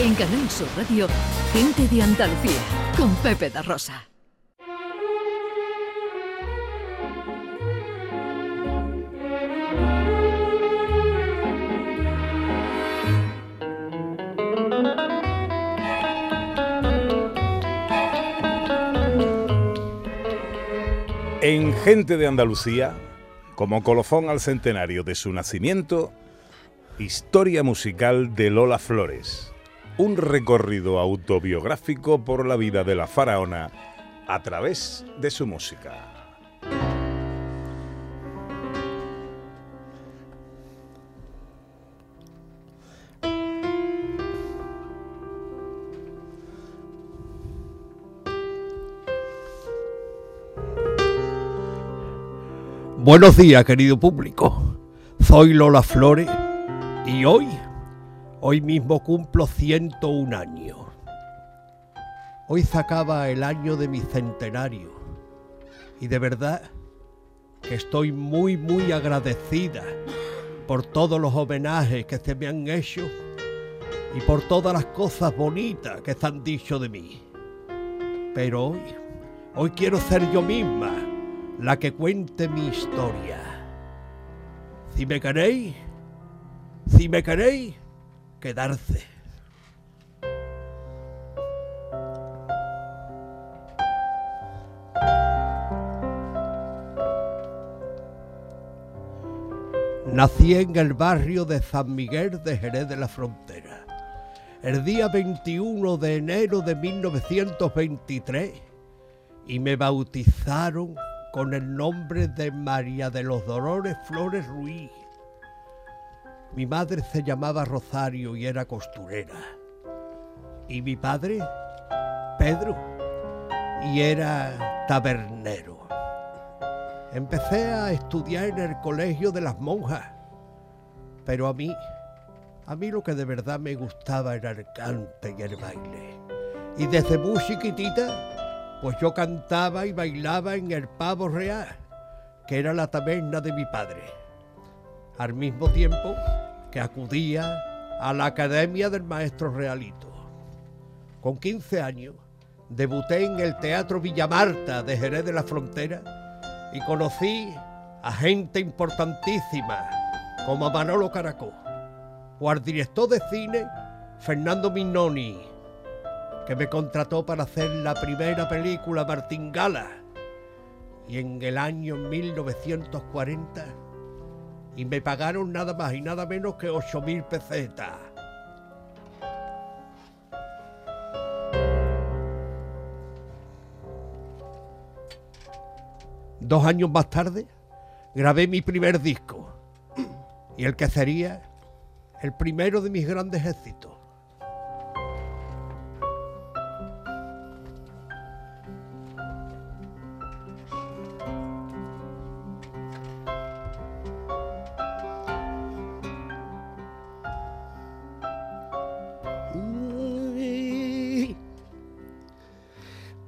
En Canal Sur Radio, Gente de Andalucía, con Pepe da Rosa. En Gente de Andalucía, como colofón al centenario de su nacimiento, Historia musical de Lola Flores. Un recorrido autobiográfico por la vida de la faraona a través de su música. Buenos días, querido público. Soy Lola Flores y hoy, hoy mismo cumplo 101 años. Hoy se acaba el año de mi centenario y de verdad que estoy muy, muy agradecida por todos los homenajes que se me han hecho y por todas las cosas bonitas que se han dicho de mí. Pero hoy, hoy quiero ser yo misma la que cuente mi historia. Si me queréis, si me queréis, quedarse. Nací en el barrio de San Miguel de Jerez de la Frontera. El día 21 de enero de 1923 y me bautizaron con el nombre de María de los Dolores Flores Ruiz. Mi madre se llamaba Rosario y era costurera. Y mi padre, Pedro, y era tabernero. Empecé a estudiar en el colegio de las monjas, pero a mí, a mí lo que de verdad me gustaba era el cante y el baile. Y desde muy chiquitita, pues yo cantaba y bailaba en el pavo real, que era la taberna de mi padre. Al mismo tiempo, que acudía a la Academia del Maestro Realito. Con 15 años debuté en el Teatro Villamarta de Jerez de la Frontera y conocí a gente importantísima como Manolo Caracó o al director de cine Fernando Mignoni, que me contrató para hacer la primera película Martín Gala. Y en el año 1940 y me pagaron nada más y nada menos que 8 mil pesetas. Dos años más tarde grabé mi primer disco y el que sería el primero de mis grandes éxitos.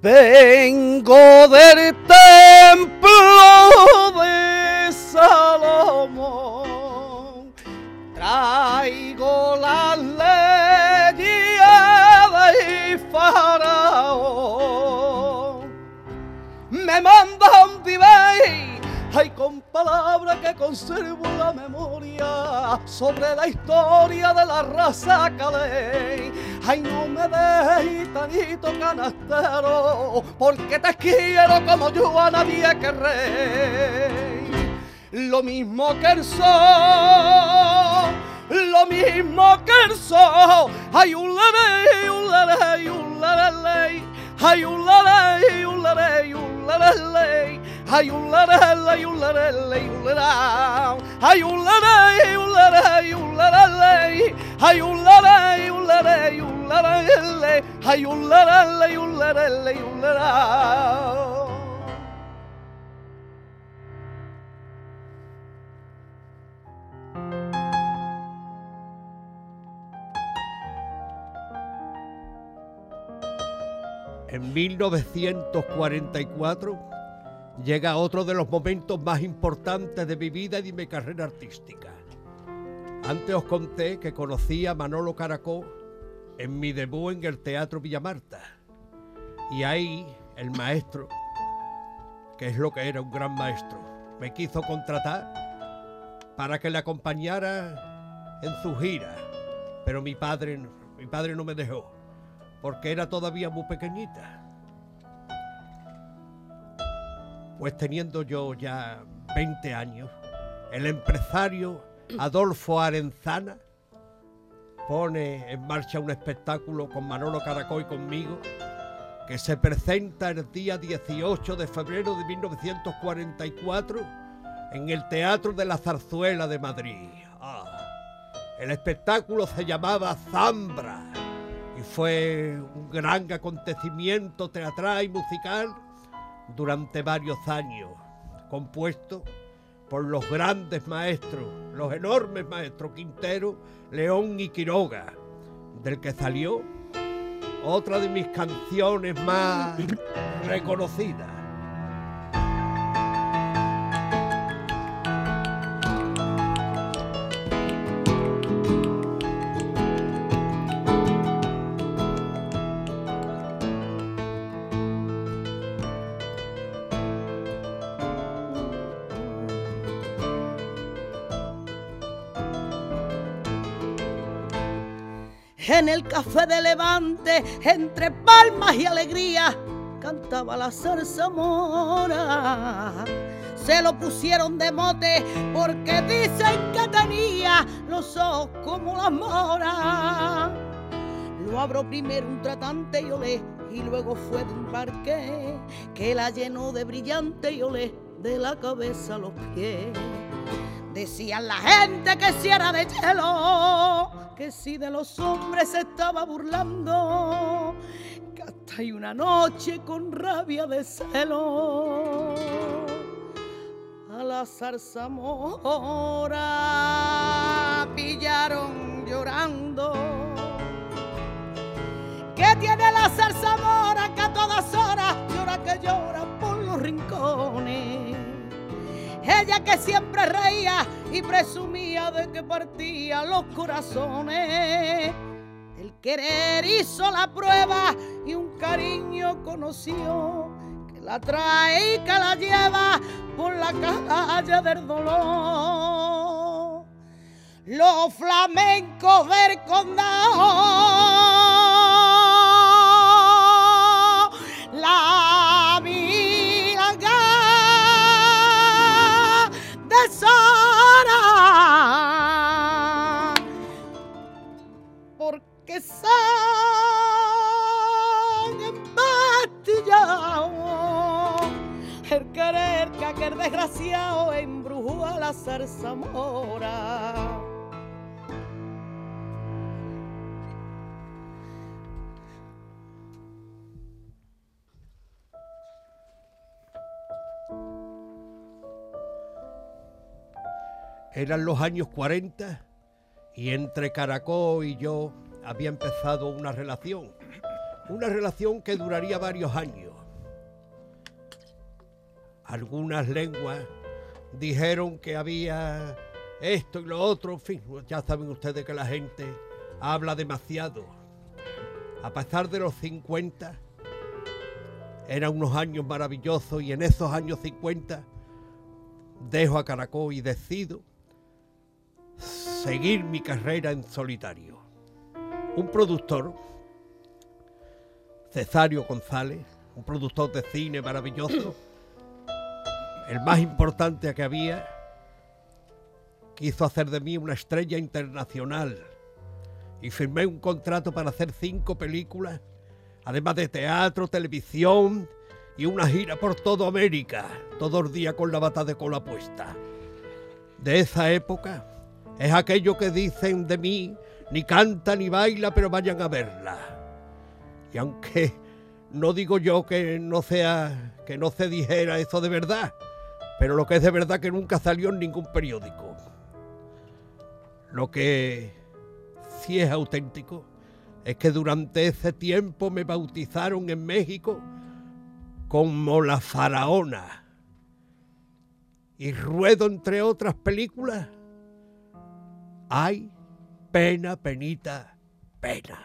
Vengo del templo de Salomón, traigo las leyes de Faraón. Me mandan vivir Ay, con palabras que conservo la memoria sobre la historia de la raza calé. Ay, no me dejes, tanito canastero, porque te quiero como yo a nadie querré. Lo mismo que el sol, lo mismo que el sol. Hay un ley, un ley, un ley, hay un ley, un ley, un ley. Hay un lerele, un lerele, un lerao. Hay un lerele, un lerele, un lerele. Hay un lerele, un lerele, un lerele. Hay un lerele, un lerele, un lerao. En 1944 llega otro de los momentos más importantes de mi vida y de mi carrera artística. Antes os conté que conocí a Manolo Caracó en mi debut en el Teatro Villamarta. Y ahí el maestro, que es lo que era un gran maestro, me quiso contratar para que le acompañara en su gira. Pero mi padre, mi padre no me dejó, porque era todavía muy pequeñita. Pues teniendo yo ya 20 años, el empresario Adolfo Arenzana pone en marcha un espectáculo con Manolo Caracol y conmigo que se presenta el día 18 de febrero de 1944 en el Teatro de la Zarzuela de Madrid. Ah, el espectáculo se llamaba Zambra y fue un gran acontecimiento teatral y musical durante varios años, compuesto por los grandes maestros, los enormes maestros Quintero, León y Quiroga, del que salió otra de mis canciones más reconocidas. En el café de Levante, entre palmas y alegría, cantaba la zarzamora. Se lo pusieron de mote porque dicen que tenía los ojos como las moras. Lo abro primero un tratante y olé, y luego fue de un parque que la llenó de brillante y olé de la cabeza a los pies. Decían la gente que si era de hielo, que si de los hombres se estaba burlando, que hasta hay una noche con rabia de celo a la zarzamora pillaron llorando. ¿Qué tiene la zarzamora que a todas horas llora que llora por los rincones? Ella que siempre reía y presumía de que partía los corazones. El querer hizo la prueba y un cariño conoció que la trae y que la lleva por la calle del dolor. Los flamencos del condado, desgraciado embrujó a la zarzamora. Eran los años 40 y entre Caracol y yo había empezado una relación. Una relación que duraría varios años. Algunas lenguas dijeron que había esto y lo otro. En fin, ya saben ustedes que la gente habla demasiado. A pesar de los 50, eran unos años maravillosos y en esos años 50 dejo a Caracol y decido seguir mi carrera en solitario. Un productor, Cesario González, un productor de cine maravilloso, el más importante que había, quiso hacer de mí una estrella internacional y firmé un contrato para hacer cinco películas, además de teatro, televisión y una gira por toda América, todo el día con la bata de cola puesta. De esa época es aquello que dicen de mí, ni canta ni baila, pero vayan a verla. Y aunque no digo yo que no sea, que no se dijera eso de verdad, pero lo que es de verdad que nunca salió en ningún periódico. Lo que sí es auténtico es que durante ese tiempo me bautizaron en México como la faraona. Y ruedo entre otras películas Ay, pena, penita, pena.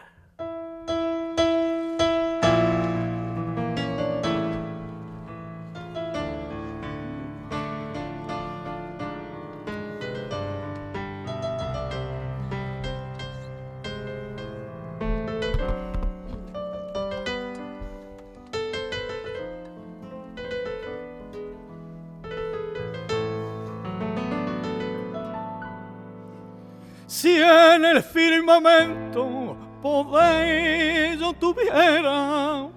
Firmamento poder yo tuviera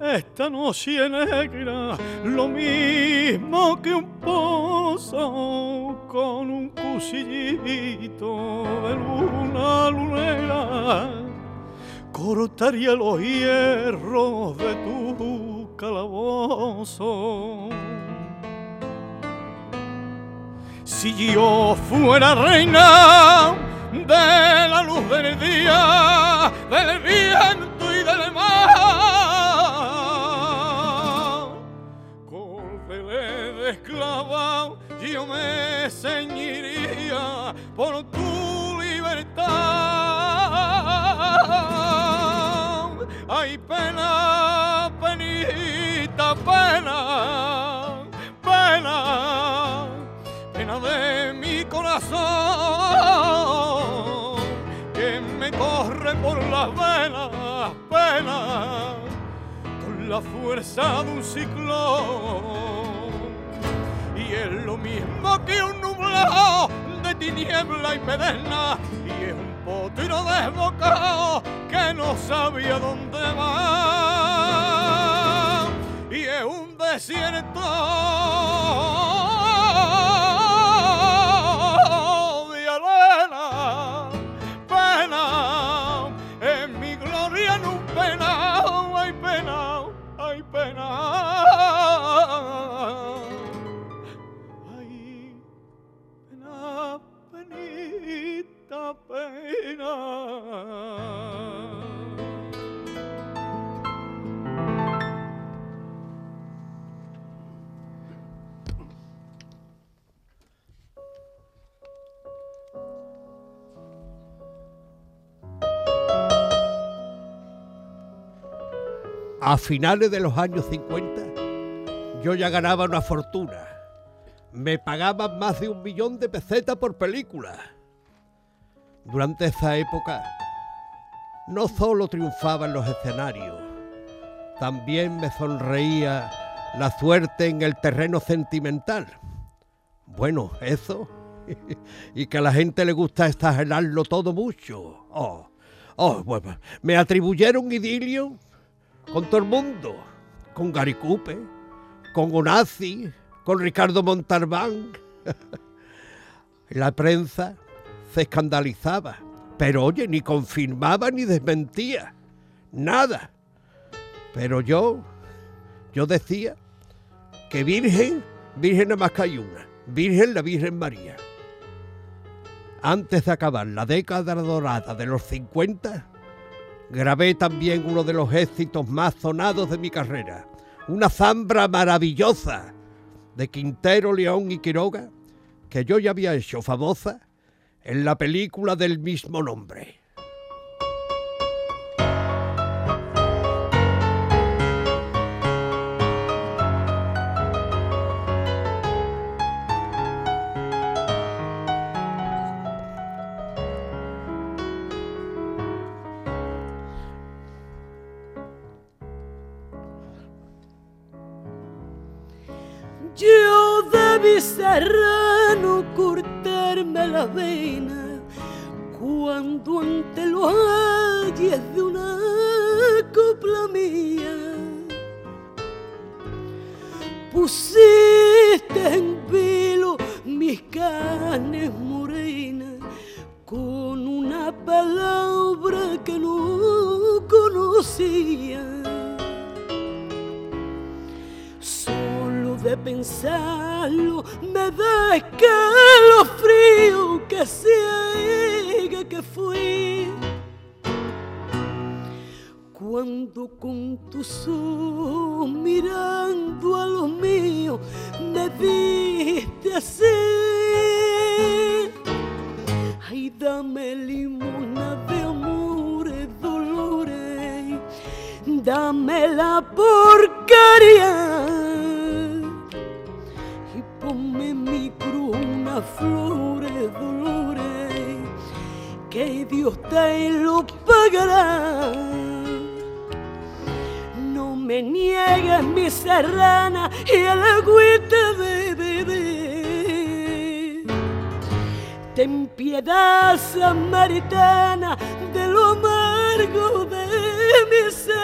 esta noche negra, lo mismo que un pozo con un cuchillito de luna lunera, cortaría los hierros de tu calabozo. Si yo fuera reina de la luz del día, del viento y del mar, cordele de esclava, yo me ceñiría por tu libertad. Hay pena, penita, pena, pena pena de mi corazón por las venas, pena con la fuerza de un ciclón. Y es lo mismo que un nublado de tiniebla y pedena, y es un potro desbocado que no sabía dónde va. Y es un desierto A finales de los años 50 yo ya ganaba una fortuna. Me pagaban más de un millón de pesetas por película. Durante esa época no solo triunfaba en los escenarios, también me sonreía la suerte en el terreno sentimental. Bueno, eso. y que a la gente le gusta exagerarlo todo mucho. Oh, oh, me atribuyeron idilio con todo el mundo, con Gary Cooper, con Onazzi, con Ricardo Montalbán. La prensa se escandalizaba, pero oye, ni confirmaba ni desmentía, nada. Pero yo, yo decía que Virgen, Virgen nada más que hay una, Virgen la Virgen María. Antes de acabar la década dorada de los 50, grabé también uno de los éxitos más sonados de mi carrera, una zambra maravillosa de Quintero, León y Quiroga, que yo ya había hecho famosa en la película del mismo nombre. Serrano cortarme la vena cuando ante los ayes de una copla mía pusiste en velo mis carnes morenas con una palabra que no conocía. Pensarlo me da escalofrío que ciega que fui. Cuando con tus ojos mirando a los míos me viste así. Ay, dame limona de amores, dolores, dame la porquería flores, dolores, que Dios te lo pagará. No me niegues mi serrana y el agüita de beber. ten piedad samaritana de lo amargo de mi ser.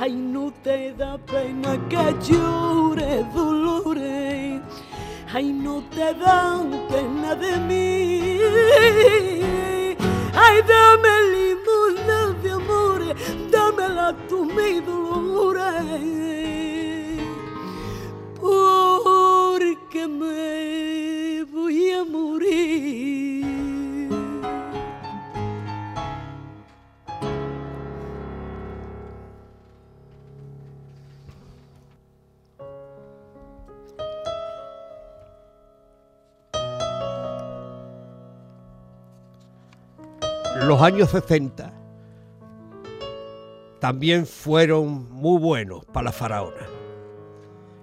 Ay, no te da pena que llore dolores. Ay, no te da pena de mí. Ay, dame limosna de amores, dámela tú mi Los años 60 también fueron muy buenos para la faraona.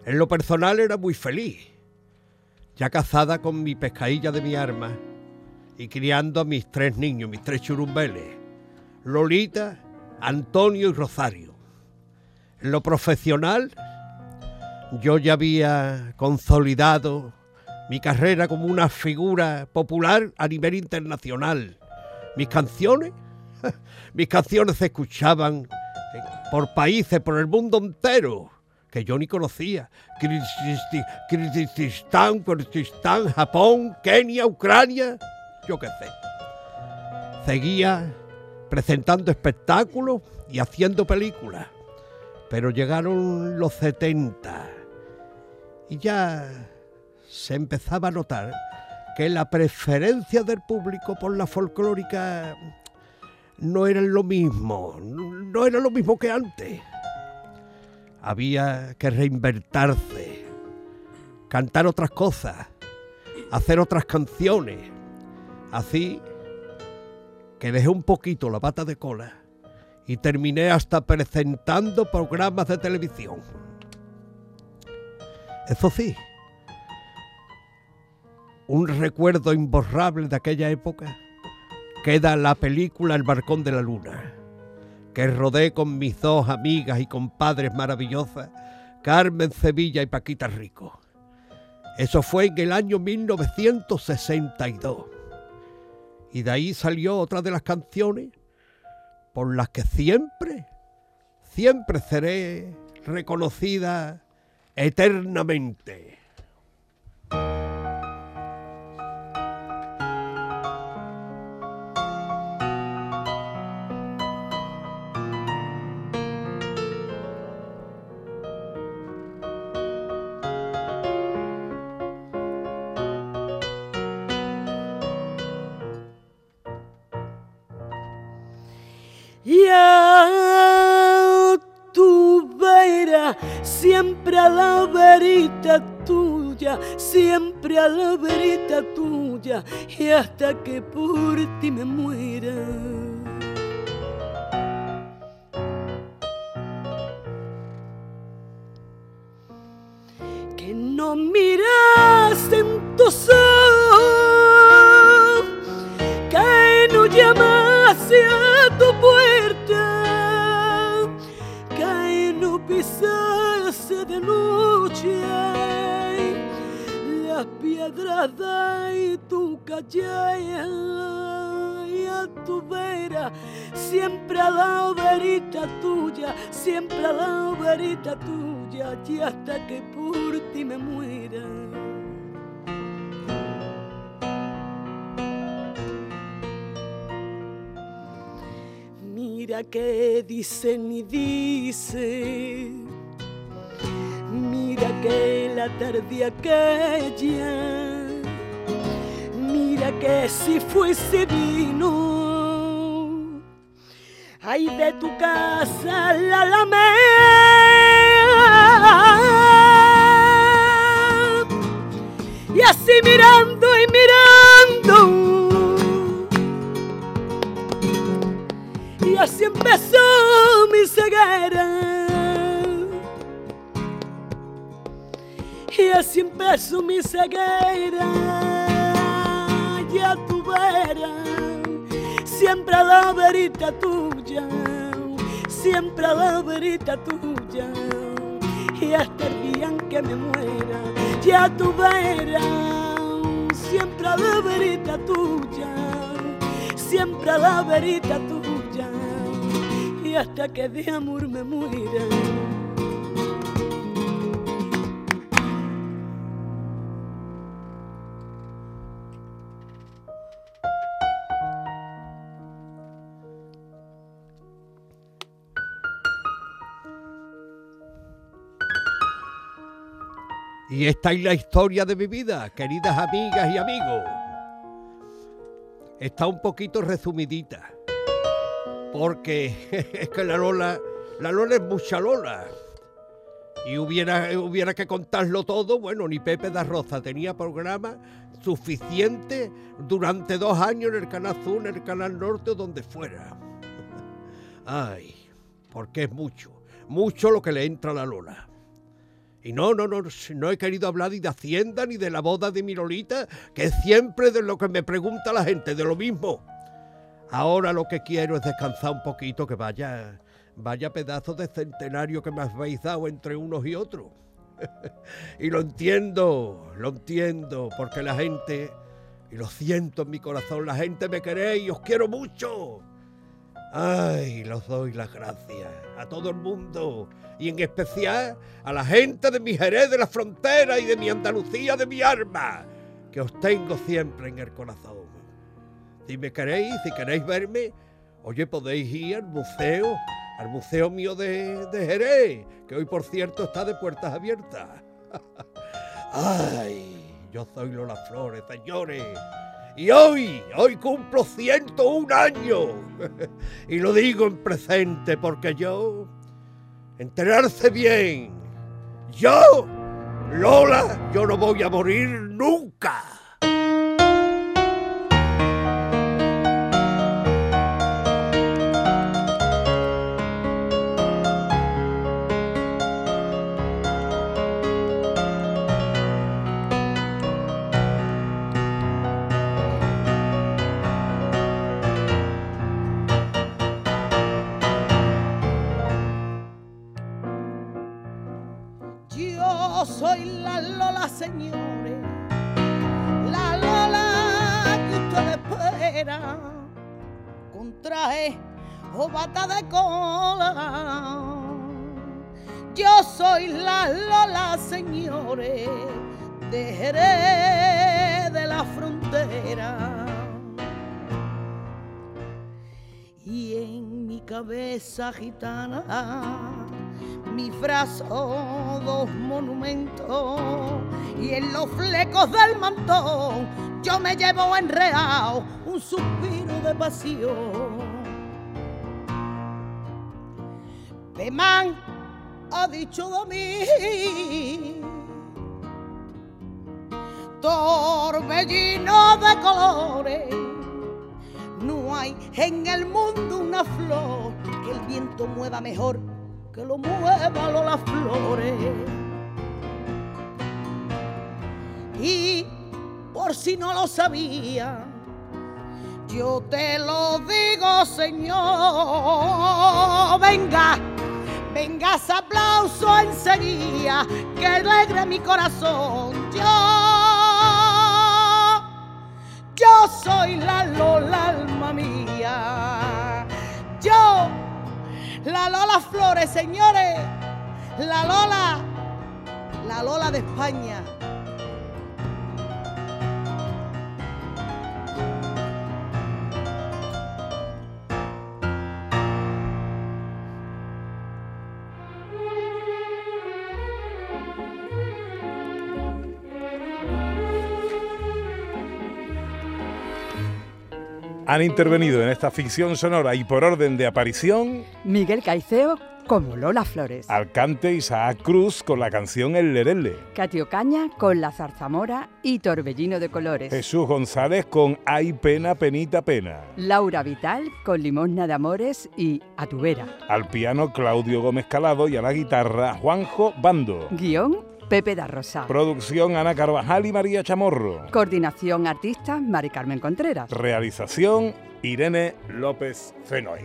En lo personal era muy feliz, ya casada con mi pescadilla de mi arma y criando a mis tres niños, mis tres churumbeles, Lolita, Antonio y Rosario. En lo profesional, yo ya había consolidado mi carrera como una figura popular a nivel internacional. Mis canciones, mis canciones se escuchaban por países, por el mundo entero, que yo ni conocía. Kirguistán, Kurdistán, Japón, Kenia, Ucrania, yo qué sé. Seguía presentando espectáculos y haciendo películas. Pero llegaron los 70 y ya se empezaba a notar que la preferencia del público por la folclórica no era lo mismo, no era lo mismo que antes. Había que reinventarse, cantar otras cosas, hacer otras canciones. Así que dejé un poquito la pata de cola y terminé hasta presentando programas de televisión. Eso sí, un recuerdo imborrable de aquella época queda la película El Barcón de la Luna, que rodé con mis dos amigas y compadres maravillosas, Carmen Sevilla y Paquita Rico. Eso fue en el año 1962. Y de ahí salió otra de las canciones por las que siempre, siempre seré reconocida eternamente. Ya tu vera, siempre a la verita tuya, siempre a la verita tuya, y hasta que por ti me muera. Y hasta que por ti me muera. Mira que dicen y dice, mira que la tarde aquella, mira que si fuese vino, ay de tu casa la alameda, y así mirando y mirando. Y así empezó mi ceguera. Y así empezó mi ceguera. Ya tu vera, siempre a la verita tuya, siempre a la verita tuya. Y hasta el día en que me muera, ya tu vera, siempre a la verita tuya, siempre a la verita tuya, y hasta que de amor me muera. Y esta es la historia de mi vida, queridas amigas y amigos. Está un poquito resumidita, porque es que la Lola, la Lola es mucha Lola. Y hubiera, hubiera que contarlo todo, bueno, ni Pepe da Rosa tenía programa suficiente durante dos años en el Canal Sur, en el Canal Norte o donde fuera. Ay, porque es mucho, mucho lo que le entra a la Lola. Y no, no, no, no he querido hablar ni de Hacienda ni de la boda de mi Lolita, que es siempre de lo que me pregunta la gente, de lo mismo. Ahora lo que quiero es descansar un poquito, que vaya, vaya pedazo de centenario que me habéis dado entre unos y otros. y lo entiendo, lo entiendo, porque la gente, y lo siento en mi corazón, la gente me queréis, os quiero mucho. Ay, los doy las gracias a todo el mundo y en especial a la gente de mi Jerez de la frontera y de mi Andalucía de mi arma, que os tengo siempre en el corazón. Si me queréis, si queréis verme, oye, podéis ir al museo, al museo mío de, de Jerez, que hoy por cierto está de puertas abiertas. Ay, yo soy Lola Flores, señores. Y hoy, hoy cumplo 101 años. y lo digo en presente porque yo, enterarse bien, yo, Lola, yo no voy a morir nunca. Yo soy la Lola, señores, la Lola que usted espera, con traje o bata de cola. Yo soy la Lola, señores, de Jerez de la frontera. Y en mi cabeza gitana mi brazo dos monumentos y en los flecos del mantón yo me llevo enreado un suspiro de pasión. Pemán ha dicho de mí torbellino de colores no hay en el mundo una flor que el viento mueva mejor que lo mueva las flores. Y por si no lo sabía, yo te lo digo, Señor. Venga, venga ese aplauso enseguida que alegre mi corazón. Yo, yo soy la Lola, alma mía. La Lola Flores, señores. La Lola, la Lola de España. Han intervenido en esta ficción sonora y por orden de aparición, Miguel Caiceo como Lola Flores, Alcante Isaac Cruz con la canción El Lerele, Catio Caña con La Zarzamora y Torbellino de Colores, Jesús González con Ay Pena, Penita, Pena, Laura Vital con Limosna de Amores y A tu vera, al piano Claudio Gómez Calado y a la guitarra Juanjo Bando. guion Pepe da Rosa, Producción Ana Carvajal y María Chamorro. coordinación artista Mari Carmen Contreras. Realización Irene López Fenoy.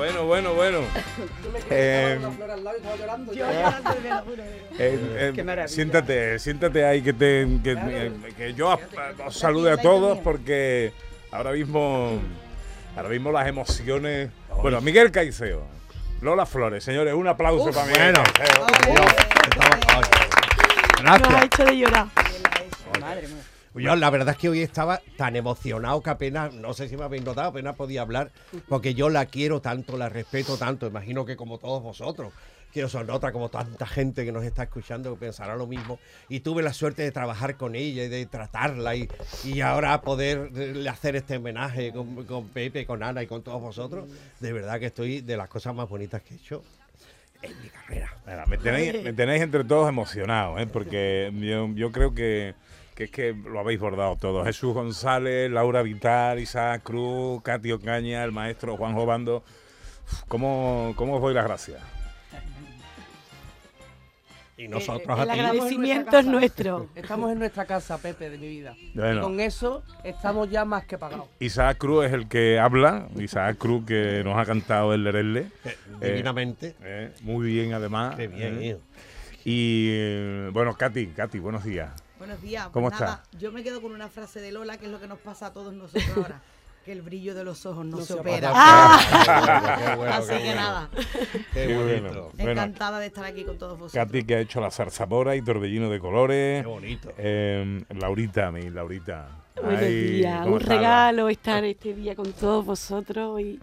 Bueno, bueno, bueno. Eh, eh, eh, Qué maravilla. siéntate, siéntate ahí que te que, eh, que yo os, os salude a todos porque ahora mismo ahora mismo las emociones. Bueno, Miguel Caicedo, Lola Flores, señores, un aplauso para Miguel bueno. Caicedo. Dios, estamos- ay, Nos ha Gracias. hecho de llorar. Madre mía. Yo la verdad es que hoy estaba tan emocionado que apenas, no sé si me habéis notado, apenas podía hablar, porque yo la quiero tanto, la respeto tanto, imagino que como todos vosotros, que os nota como tanta gente que nos está escuchando que pensará lo mismo, y tuve la suerte de trabajar con ella y de tratarla, y, y ahora poder eh, hacer este homenaje con, Pepe, con Ana y con todos vosotros, de verdad que estoy de las cosas más bonitas que he hecho en mi carrera. Me, tenéis, entre todos emocionados, ¿eh? porque yo creo que, que es que lo habéis bordado todo. Jesús González, Laura Vital, Isaac Cruz, Katy Ocaña, el maestro Juan Jobando. ¿Cómo, ¿Cómo os doy las gracias? Y nosotros El a ti. agradecimiento es nuestro. Estamos en nuestra casa, Pepe, de mi vida. Bueno. Y con eso estamos ya más que pagados. Isaac Cruz es el que habla, Isaac Cruz que nos ha cantado el Lerele. Eh, Divinamente. Eh, muy bien además. Qué bien, eh. hijo. Y eh, bueno, Katy, Katy, buenos días. Buenos días. Pues ¿Cómo nada, está? Yo me quedo con una frase de Lola, que es lo que nos pasa a todos nosotros ahora. Que el brillo de los ojos no, No se se opera. Ah. Qué bueno, Así qué que bueno. nada, Qué bonito. encantada de estar aquí con todos vosotros. Katy que ha hecho la zarzamora y torbellino de colores. Qué bonito. Eh, Laurita, mi Laurita. Buenos Ay, días, ¿cómo un está? regalo estar este día con todos vosotros y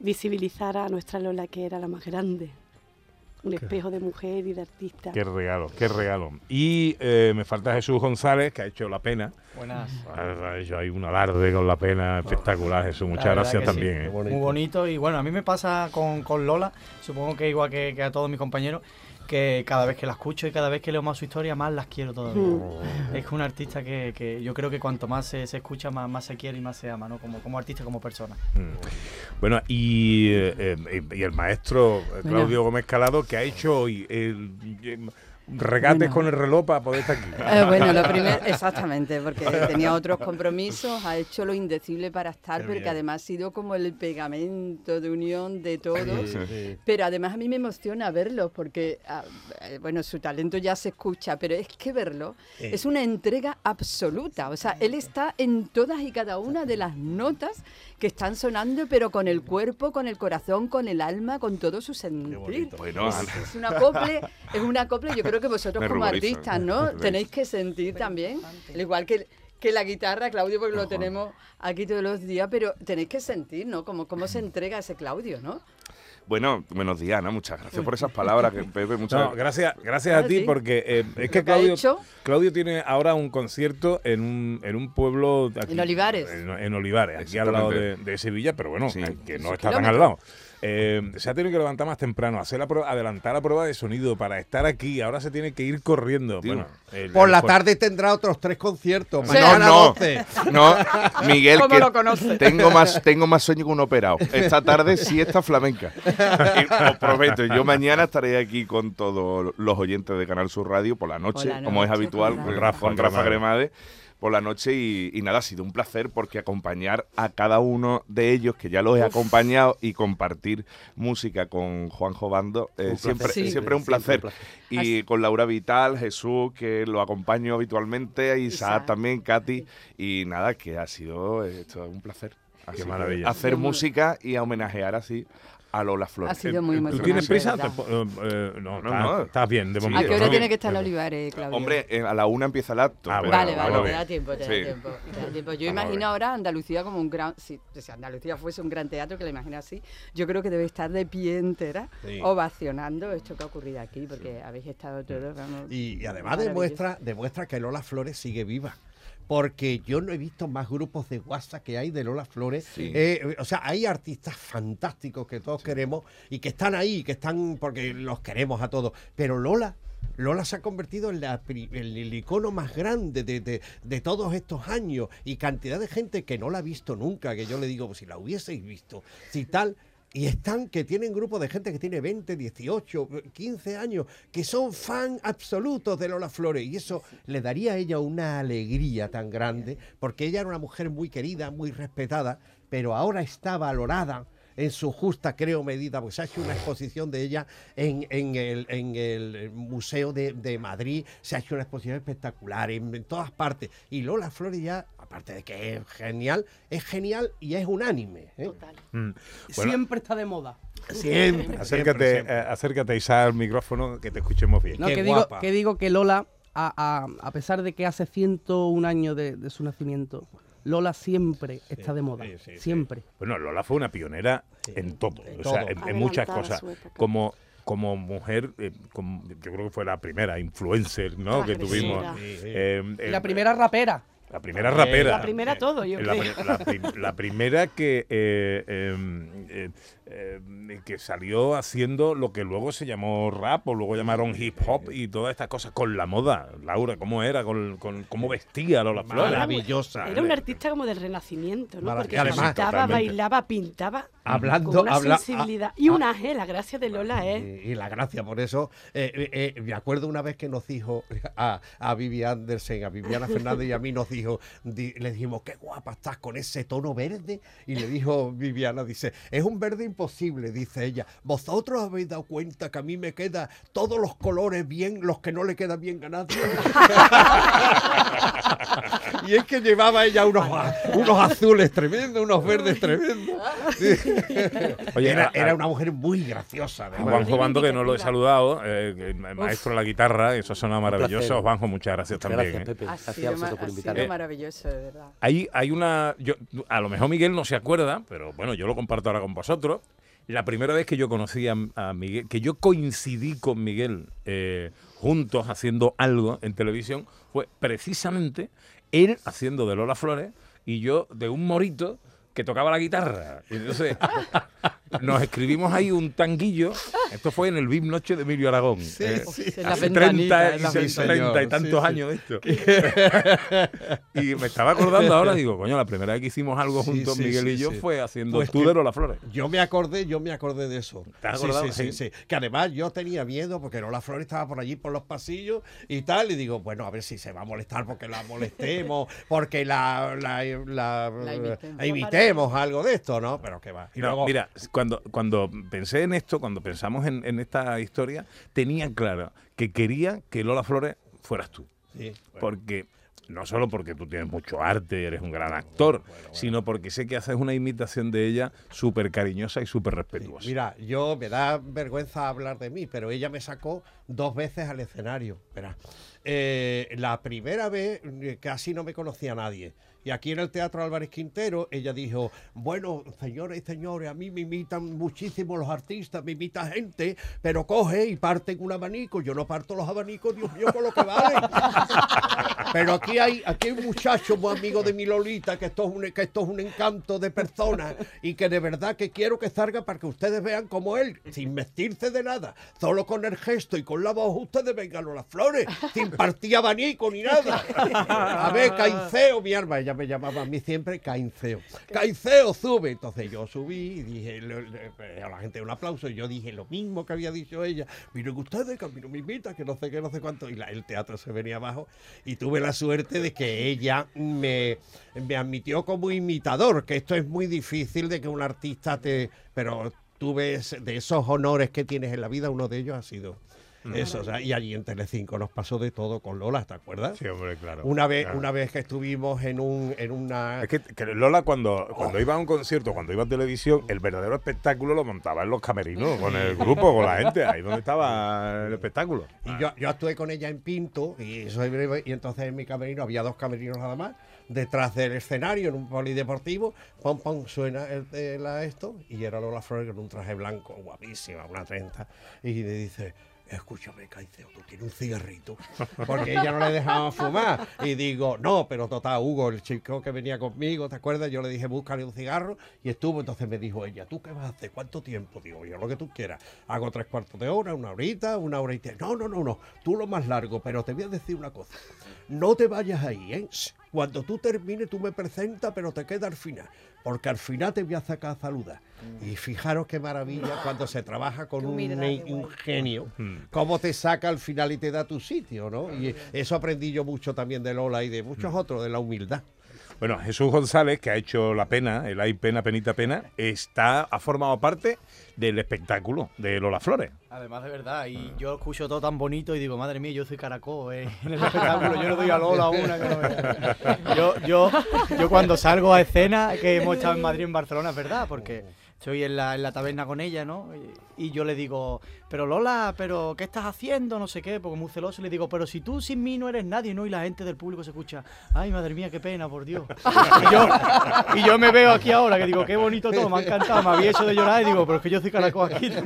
visibilizar a nuestra Lola que era la más grande. Un espejo de mujer y de artista. Qué regalo, qué regalo. Y eh, me falta Jesús González, que ha hecho la pena. Buenas. Ha hecho ahí un alarde con la pena espectacular, Jesús. Muchas gracias sí. también. ¿eh? bonito. Muy bonito y bueno, a mí me pasa con, con Lola, supongo que igual que, que a todos mis compañeros, que cada vez que la escucho y cada vez que leo más su historia, más las quiero todavía. Mm. Es que una artista que, que yo creo que cuanto más se, se escucha, más, más se quiere y más se ama, ¿no? Como, como artista, como persona. Mm. Bueno, y, eh, eh, y el maestro eh. Claudio Gómez Calado, que ha hecho hoy el, eh, regates Bueno. con el reloj para poder estar aquí. Eh, bueno, lo primero, exactamente, porque tenía otros compromisos, ha hecho lo indecible para estar, Qué porque bien. además ha sido como el pegamento de unión de todos. Sí, sí. Pero además a mí me emociona verlo, porque, ah, eh, bueno, su talento ya se escucha, pero es que verlo Sí. es una entrega absoluta. O sea, él está en todas y cada una de las notas que están sonando, pero con el cuerpo, con el corazón, con el alma, con todo su sentir. Bueno, es, es un acople, es un acople, yo creo que vosotros Me como ruborizo, artistas, ¿no? Tenéis que sentir también, al igual que, que la guitarra, Claudio, porque lo tenemos aquí todos los días, pero tenéis que sentir, ¿no? Como cómo se entrega ese Claudio, ¿no? Bueno, buenos días, Ana. Muchas gracias por esas palabras, que, Pepe. Muchas No, gracias, gracias a Ah, ti, porque eh, es que Claudio. Claudio tiene ahora un concierto en un, en un pueblo. aquí, En Olivares. En, en Olivares, aquí al lado de, de Sevilla, pero bueno, Sí. eh, que no está tan al lado. Eh, se ha tenido que levantar más temprano, hacer la prueba, adelantar la prueba de sonido para estar aquí. Ahora se tiene que ir corriendo. Tío. Bueno, el- Por el la por- tarde tendrá otros tres conciertos. Sí. No, no. 12. No, Miguel, ¿Cómo que lo conoce? tengo más, tengo más sueño que un operado. Esta tarde sí está flamenca. Y os prometo, yo mañana estaré aquí con todos los oyentes de Canal Sur Radio por la noche, Por la como es habitual, con con Rafa Rafa, Cremade. Por la noche y, y nada, ha sido un placer porque acompañar a cada uno de ellos, que ya los he acompañado, y compartir música con Juanjo Bando, eh, siempre. Sí. siempre un Siempre un placer. Y con Laura Vital, Jesús, que lo acompaño habitualmente, Isaac, Isaac. también, Katy, y nada, que ha sido eh, esto, un placer. Así que maravilla. Hacer Qué música y a homenajear así a Lola Ha Flores. sido muy ¿Tú emocionante. tienes prisa? eh, eh, no, No, no. estás bien de momento. ¿A qué hora ¿no? tiene que estar en Olivares, Claudio? Hombre, eh, a la una empieza el acto. Ah, pero- Vale, vale, te da tiempo, te da tiempo. te da tiempo. Yo imagino ahora Andalucía como un gran. Si, si Andalucía fuese un gran teatro, que la imagino así, yo creo que debe estar de pie entera, Sí. ovacionando esto que ha ocurrido aquí, porque habéis estado todos. vamos, Y, y además demuestra, demuestra que Lola Flores sigue viva. Porque yo no he visto más grupos de WhatsApp que hay de Lola Flores. Sí. Eh, o sea, hay artistas fantásticos que todos queremos y que están ahí, que están porque los queremos a todos. Pero Lola, Lola se ha convertido en, la pri- en el icono más grande de, de- de todos estos años y cantidad de gente que no la ha visto nunca, que yo le digo, "Pues si la hubieseis visto, si tal, y están que tienen grupos de gente que tiene 20, 18, 15 años, que son fan absolutos de Lola Flores. Y eso le daría a ella una alegría tan grande, porque ella era una mujer muy querida, muy respetada, pero ahora está valorada en su justa, creo, medida, porque se ha hecho una exposición de ella en, en el, en el Museo de, de Madrid, se ha hecho una exposición espectacular en, en todas partes. Y Lola Flores ya, aparte de que es genial, es genial y es unánime. ¿eh? Mm. Bueno, Siempre está de moda. Siempre. acércate, siempre. eh, acércate Isa, al micrófono que te escuchemos bien. No, Qué que, digo, que digo que Lola, a, a- a pesar de que hace 101 años de, de su nacimiento, Lola siempre está de moda. sí, sí, sí. siempre. Bueno, Lola fue una pionera en todo, en o sea, en, en muchas cosas. Como, como mujer, eh, como- yo creo que fue la primera influencer ¿no? que tuvimos. Eh, eh, la primera rapera. La primera rapera. La primera todo, yo la, creo. la la primera que eh, eh, eh, eh, que salió haciendo lo que luego se llamó rap o luego llamaron hip hop y todas estas cosas con la moda. Laura, ¿cómo era? Con, con- cómo vestía Lola Flores. Maravillosa. Era un artista como del renacimiento, ¿no? Porque además- cantaba, Totalmente. bailaba, pintaba. Hablando- con una habla- sensibilidad. ah, y un ah. ángel, la gracia de Lola es. Y, y la gracia, por eso, eh, eh, eh, me acuerdo una vez que nos dijo a, a Vivi Andersen, a Viviana Fernández y a mí nos dijo, di- le dijimos, qué guapa estás con ese tono verde. Y le dijo Viviana, dice, es un verde dice ella. Vosotros habéis dado cuenta que a mí me queda todos los colores bien, los que no le quedan bien a nadie. y es que llevaba ella unos, unos azules tremendos, unos verdes tremendos. Oye, era, a- era una mujer muy graciosa. A además. Juanjo Bando, que no lo he saludado, eh, maestro de la guitarra, eso suena maravilloso. Juanjo, muchas gracias Muchas también. gracias, ¿eh? Pepe. Gracias a vosotros por ha sido invitarme. maravilloso, de verdad. Hay, hay una. Yo, a lo mejor Miguel no se acuerda, pero bueno, yo lo comparto ahora con vosotros. La primera vez que yo conocí a, Miguel, que yo coincidí con Miguel eh, juntos haciendo algo en televisión, fue precisamente él haciendo de Lola Flores y yo de un morito que tocaba la guitarra. Y entonces nos escribimos ahí un tanguillo. Esto fue en el VIP Noche de Emilio Aragón. eh, En la hace ventanita, 30, en la y se- ventanita. 30 y Sí, tantos sí. años de esto. y me estaba acordando ahora, digo, coño, la primera vez que hicimos algo Sí, juntos, sí, Miguel sí, y yo, sí. fue haciendo Pues de Lola Flores. Yo me acordé, yo me acordé de eso. ¿Te has Sí, acordado? Sí, sí, Sí. sí. Que además yo tenía miedo porque Lola Flores estaba por allí por los pasillos y tal. Y digo, bueno, a ver si se va a molestar porque la molestemos, porque la, la, la- La imitemos. la algo de esto, ¿no? Pero que va. Y No, luego, mira, cuando, cuando pensé en esto, cuando pensamos en, en esta historia, tenía claro que quería que Lola Flores fueras tú. Sí, bueno. Porque no solo porque tú tienes mucho arte, eres un gran actor, sino porque sé que haces una imitación de ella súper cariñosa y súper respetuosa. Mira, yo me da vergüenza hablar de mí, pero ella me sacó dos veces al escenario. Verá. Eh, la primera vez eh, casi no me conocía nadie. Y aquí en el Teatro Álvarez Quintero, ella dijo, bueno, señores y señores, a mí me imitan muchísimo los artistas, me imita gente, pero coge y parten un abanico. Yo no parto los abanicos, Dios mío, con lo que vale. Pero aquí hay, aquí hay un muchacho muy amigo de mi Lolita, que esto, es un, que esto es un encanto de persona y que de verdad que quiero que salga para que ustedes vean como él, sin vestirse de nada, solo con el gesto y con la voz, ustedes vengan a las flores, sin partir abanico ni nada. A ver, Cainceo, mi arma, ella me llamaba a mí siempre Cainceo. Cainceo, sube. Entonces yo subí y dije le- le- a la gente un aplauso y yo dije lo mismo que había dicho ella. Miren ustedes, que a mí no me invita, que no sé qué, no sé cuánto. Y la- el teatro se venía abajo y tuve la suerte de que ella me, me admitió como imitador, que esto es muy difícil de que un artista te... Pero tuve de esos honores que tienes en la vida, uno de ellos ha sido... Eso, o sea, y allí en Telecinco nos pasó de todo con Lola, ¿te acuerdas? Sí, hombre, claro. Una vez, Claro. una vez que estuvimos en un, en una Es que, que Lola cuando, cuando iba a un concierto, cuando iba a televisión, el verdadero espectáculo lo montaba en los camerinos, con el grupo, con la gente, ahí donde estaba el espectáculo. Y yo, yo actué con ella en Pinto, y, soy breve, y entonces en mi camerino había dos camerinos nada más, detrás del escenario, en un polideportivo, pom, pom, suena el, esto, y era Lola Flores con un traje blanco, guapísima, una 30, y le dice, escúchame, Caiceo, tú tienes un cigarrito, porque ella no le dejaba fumar, y digo, no, pero total, Hugo, el chico que venía conmigo, ¿te acuerdas? Yo le dije, búscale un cigarro, y estuvo, entonces me dijo ella, ¿tú qué vas a hacer? ¿Cuánto tiempo? Digo, yo lo que tú quieras, hago tres cuartos de hora, una horita, una hora y te... No, no, no, no, tú lo más largo, pero te voy a decir una cosa, no te vayas ahí, ¿eh? Cuando tú termines, tú me presentas, pero te queda al final, porque al final te voy a sacar a saludar. Y fijaros qué maravilla cuando se trabaja con un, un genio, cómo te saca al final y te da tu sitio, ¿no? Y eso aprendí yo mucho también de Lola y de muchos otros, de la humildad. Bueno, Jesús González, que ha hecho La Pena, el Hay Pena, Penita Pena, está, ha formado parte del espectáculo de Lola Flores. Además de verdad, y yo escucho todo tan bonito y digo, madre mía, yo soy caracol eh, en el espectáculo, yo no doy a Lola una que no me- yo, yo, yo cuando salgo a escena, que hemos estado en Madrid, en Barcelona, es verdad, porque estoy en la, en la taberna con ella, ¿no? Y, yo le digo, pero Lola, pero ¿qué estás haciendo? No sé qué, porque muy celoso, y le digo, pero si tú sin mí no eres nadie, ¿no? Y la gente del público se escucha, ay, madre mía, qué pena, por Dios. Y yo, y yo me veo aquí ahora, que digo, qué bonito todo, me ha encantado, me había hecho de llorar y digo, pero es que yo soy caracol aquí.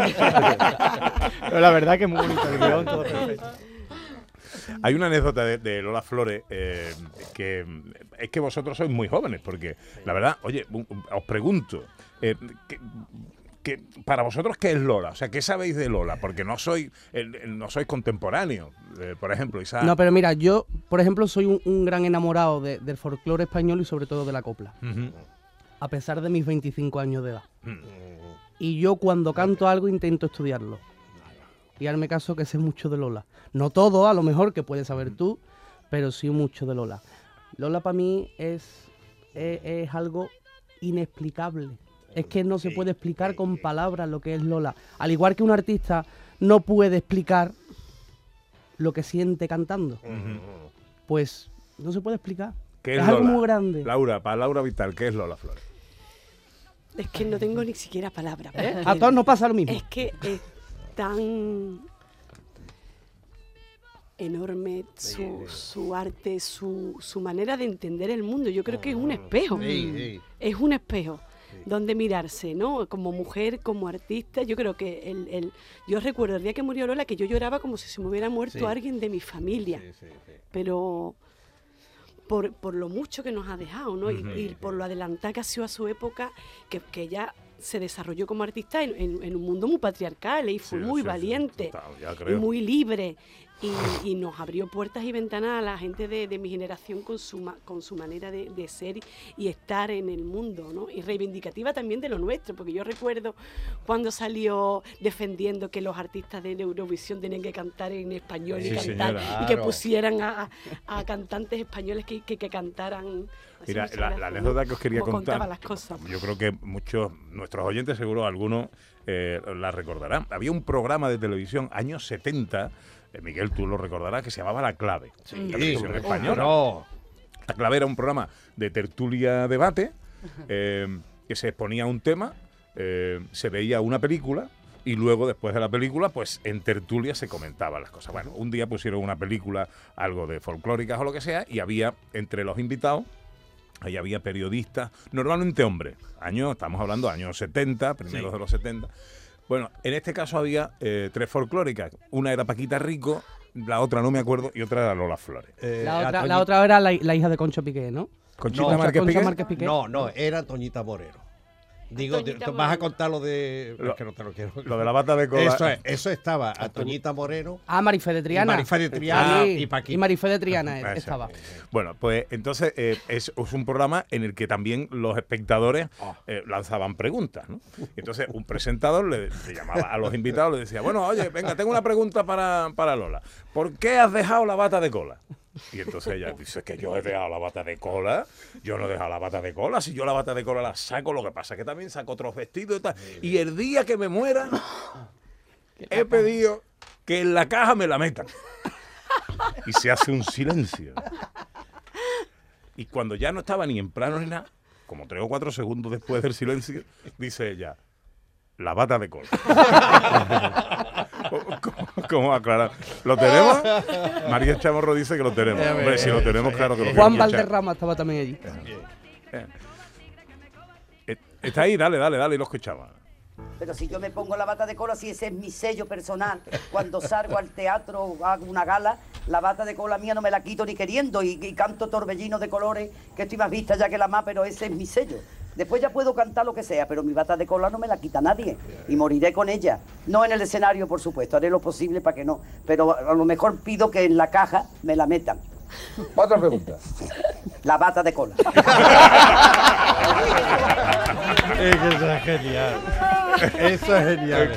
Pero la verdad que es muy bonito el guion, todo perfecto. Hay una anécdota de, de Lola Flores eh, que mm, es que vosotros sois muy jóvenes, porque la verdad, oye, os pregunto, eh, ¿qué- qué- para vosotros qué es Lola? O sea, ¿qué sabéis de Lola? Porque no sois, el- el- no sois contemporáneos, eh, por ejemplo, Isa. No, pero mira, yo, por ejemplo, soy un, un gran enamorado de- del folclore español y sobre todo de la copla, a pesar de mis 25 años de edad. Mm. Y yo cuando canto algo intento estudiarlo. Y hazme caso que sé mucho de Lola. No todo, a lo mejor, que puedes saber tú, pero sí mucho de Lola. Lola para mí es, es, es algo inexplicable. Es que no se puede explicar con palabras lo que es Lola. Al igual que un artista no puede explicar lo que siente cantando. Pues no se puede explicar. ¿Qué es es algo muy grande. Laura, para Laura Vital, ¿qué es Lola Flores? Es que no tengo ni siquiera palabras. ¿Eh? A todos nos pasa lo mismo. Es que es tan enorme su, su arte, su, su manera de entender el mundo. Yo creo que es un espejo. Sí, sí. Es un espejo donde mirarse, ¿no? Como mujer, como artista. Yo creo que el, el- yo recuerdo el día que murió Lola que yo lloraba como si se me hubiera muerto Sí. alguien de mi familia. Pero por, por lo mucho que nos ha dejado, ¿no? Y, por lo adelantada que ha sido a su época, que, que ella se desarrolló como artista en, en- en un mundo muy patriarcal y fue Sí, muy sí, valiente total, y muy libre. Y, y nos abrió puertas y ventanas a la gente de, de mi generación con su, ma- con su manera de, de ser y, estar en el mundo, ¿no? Y reivindicativa también de lo nuestro, porque yo recuerdo cuando salió defendiendo que los artistas de Eurovisión tenían que cantar en español y cantar y que pusieran a, a- cantantes españoles que, que, que cantaran. Mira, la, la anécdota que os quería contar. las cosas. Yo creo que muchos, nuestros oyentes, seguro algunos, eh, la recordarán. Había un programa de televisión, años 70, eh, Miguel, tú lo recordarás, que se llamaba La Clave. La televisión española. No. La Clave era un programa de tertulia debate, eh, que se exponía un tema, eh, se veía una película. Y luego, después de la película, pues en tertulia se comentaban las cosas. Bueno, un día pusieron una película, algo de folclóricas o lo que sea, y había entre los invitados Ahí había periodistas, normalmente hombres, años, estamos hablando años 70, primeros Sí. de los 70. Bueno, en este caso había eh, tres folclóricas. Una era Paquita Rico, la otra no me acuerdo, y otra era Lola Flores. Eh, La otra, la otra era la, la hija de Concho Piqué, ¿no? Conchita No, Márquez Concha Piqué. Márquez Piqué. No, no, era Toñita Moreno. Digo, Toñita vas a contar lo de. Lo- es que no te lo quiero. Lo de la bata de cola. Eso, es, eso estaba a Toñita Moreno. Ah, Marifé de Triana. Marifé de Triana y Paquita. Y Marifé de Triana Ah, estaba. Bueno, pues entonces eh, es, es un programa en el que también los espectadores eh, lanzaban preguntas, entonces un presentador le, le llamaba a los invitados, le decía, bueno, oye, venga, tengo una pregunta para, para Lola. ¿Por qué has dejado la bata de cola? Y entonces ella dice que yo he dejado la bata de cola, yo no he dejado la bata de cola, si yo la bata de cola la saco, lo que pasa es que también saco otros vestidos y tal. Y el día que me muera, he pedido que en la caja me la metan. Y se hace un silencio. Y cuando ya no estaba ni en plano ni nada, como tres o cuatro segundos después del silencio, dice ella, la bata de cola. ¿Cómo, aclarar? ¿Lo tenemos? María Chamorro dice que lo tenemos. Hombre, si lo tenemos, claro que lo Juan queremos escuchar. Valderrama estaba también allí. Eh, Está ahí, dale, dale, dale, y lo escuchaba. Pero si yo me pongo la bata de cola, si ese es mi sello personal, cuando salgo al teatro o hago una gala, la bata de cola mía no me la quito ni queriendo y, y canto torbellino de colores, que estoy más vista ya que la más, pero ese es mi sello. Después ya puedo cantar lo que sea, pero mi bata de cola no me la quita nadie y moriré con ella. No en el escenario, por supuesto, haré lo posible para que no, pero a lo mejor pido que en la caja me la metan. Otra pregunta. La bata de cola. Eso es genial. Eso es genial.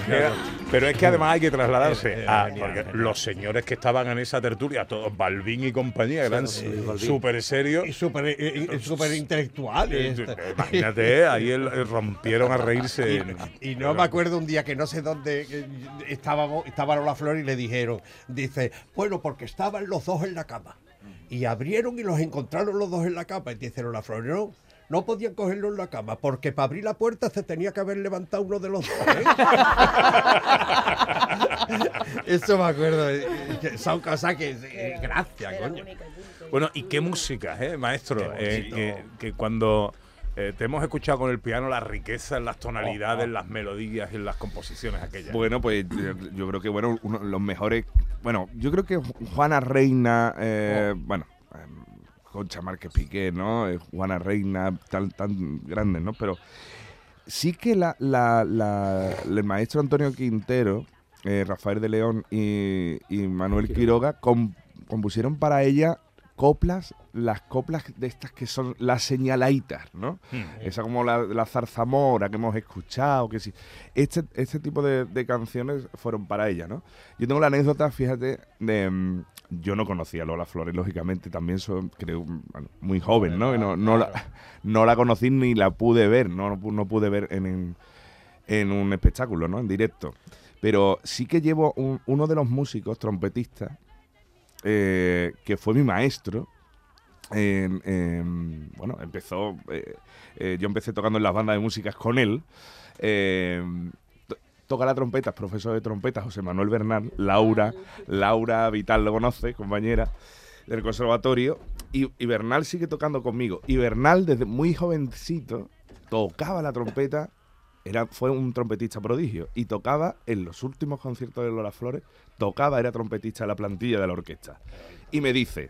Pero es que además hay que trasladarse a porque los señores que estaban en esa tertulia, todos Balvin y compañía, eran súper serios. Y súper eh, eh, intelectuales. Eh, Imagínate, ahí rompieron a reírse. Y no me acuerdo un día que no sé dónde estábamos, estaba Lola Flor y le dijeron, dice, bueno, porque estaban los dos en la cama. Y abrieron y los encontraron los dos en la cama. Y dice Lola Flor, no, no podían cogerlo en la cama, porque para abrir la puerta se tenía que haber levantado uno de los dos. ¿eh?". Eso me acuerdo. eh, que Son cosas que... eh, gracias, coño. Bueno, y qué música, ¿eh, maestro? Eh, que, que cuando eh, te hemos escuchado con el piano la riqueza en las tonalidades, en las melodías y en las composiciones aquellas. Bueno, pues yo, creo que bueno, uno de los mejores. Bueno, yo creo que Ju- Juana Reina, eh, bueno, Concha Márquez Piqué, ¿no? Eh, Juana Reina, tan, tan grandes, ¿no? Pero sí que la, la- la- el maestro Antonio Quintero, eh, Rafael de León y, y Manuel Quiroga com- compusieron para ella coplas, las coplas de estas que son las señalaitas, ¿no? Hmm. Esa como la, la zarzamora que hemos escuchado, que sí. Este, este tipo de, de canciones fueron para ella, ¿no? Yo tengo la anécdota, fíjate, de... mm, yo no conocía a Lola Flores, lógicamente, también soy, creo, bueno, muy joven, ¿no? Y no, no, la, no la conocí ni la pude ver, no, no, pu- no pude ver en, en, en un espectáculo, ¿no? En directo. Pero sí que llevo un- uno de los músicos, trompetistas, eh, que fue mi maestro. en- en- bueno, empezó. eh, eh, yo empecé tocando en las bandas de músicas con él. to- toca la trompeta, es profesor de trompeta, José Manuel Bernal. Laura, Laura Vital lo conoce, compañera del conservatorio. Y, y Bernal sigue tocando conmigo. Y Bernal, desde muy jovencito, tocaba la trompeta. Era, fue un trompetista prodigio. Y tocaba en los últimos conciertos de Lola Flores, tocaba, era trompetista de la plantilla de la orquesta. Y me dice,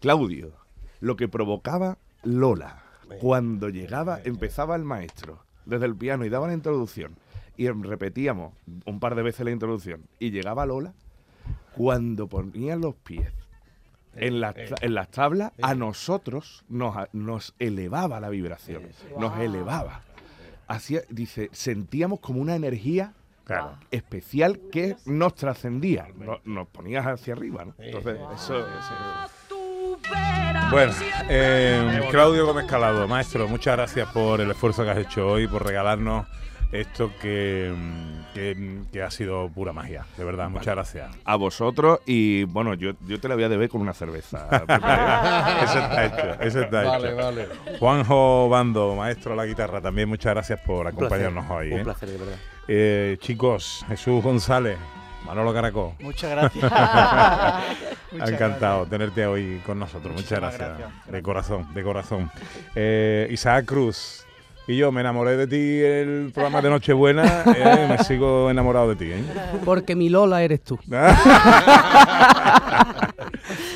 Claudio, lo que provocaba Lola, cuando llegaba, empezaba el maestro desde el piano y daba la introducción. Y repetíamos un par de veces la introducción. Y llegaba Lola, cuando ponían los pies en las, eh. en las tablas, a nosotros nos, nos elevaba la vibración, nos elevaba. Hacía, dice, sentíamos como una energía especial que nos trascendía, no- nos ponías hacia arriba, ¿no? Entonces, eso, eso- Bueno, eh, Claudio Gómez Calado, maestro, muchas gracias por el esfuerzo que has hecho hoy, por regalarnos esto que, mm, que, que ha sido pura magia, de verdad, muchas gracias. a vosotros y bueno, yo, yo te la voy a deber con una cerveza. Eso está hecho, eso está Vale, hecho. vale. Juanjo Bando, maestro de la guitarra, también muchas gracias por acompañarnos hoy. Un ¿eh? placer, de verdad. Eh, chicos, Jesús González, Manolo Caracó. Muchas gracias. Muchas Encantado tenerte hoy con nosotros. Muchas gracias. gracias. De corazón, de corazón. Eh, Isaac Cruz. Y yo me enamoré de ti en el programa de Nochebuena. eh, me sigo enamorado de ti. ¿eh? Porque mi Lola eres tú.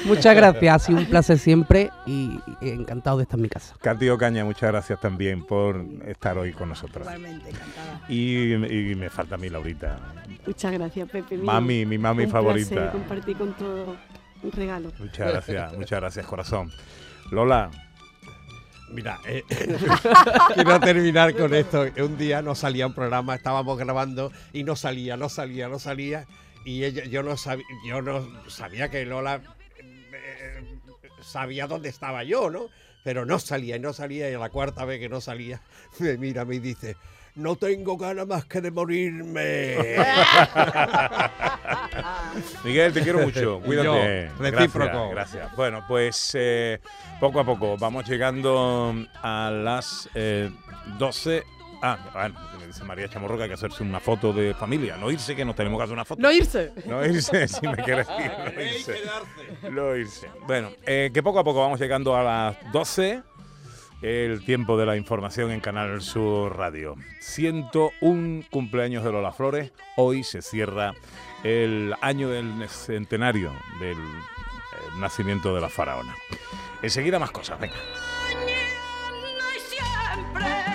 Muchas gracias, ha sido un placer siempre y y encantado de estar en mi casa. Katy Ocaña, muchas gracias también por estar hoy con nosotros. Igualmente, encantada. Y, y me falta a mí, Laurita. Muchas gracias, Pepe. mío. Mami, mi mami Un favorita. placer compartir con todo un regalo. Muchas gracias, muchas gracias, corazón. Lola, Mira, eh, quiero terminar con esto. Un día no salía un programa, estábamos grabando y no salía, no salía, no salía. Y ella, yo no sabía, yo no sabía que Lola sabía dónde estaba yo, ¿no? Pero no salía y no salía y a la cuarta vez que no salía me mira me dice, no tengo ganas más que de morirme. Miguel, te quiero mucho. Cuídate. Yo, recíproco. Gracias, gracias. Bueno, pues eh, poco a poco vamos llegando a las eh, 12. Ah, bueno, me dice María Chamorro que hay que hacerse una foto de familia. No irse, que nos tenemos que hacer una foto. No irse. No irse, si me quieres decir. No irse. No irse. Bueno, eh, que poco a poco vamos llegando a las 12. El tiempo de la información en Canal Sur Radio. 101 cumpleaños de Lola Flores. Hoy se cierra el año del centenario del eh, nacimiento de la faraona. Enseguida más cosas, venga. a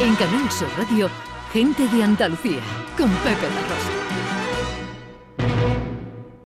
en que Radio, Gente de Andalucía, con Pepe La Rosa.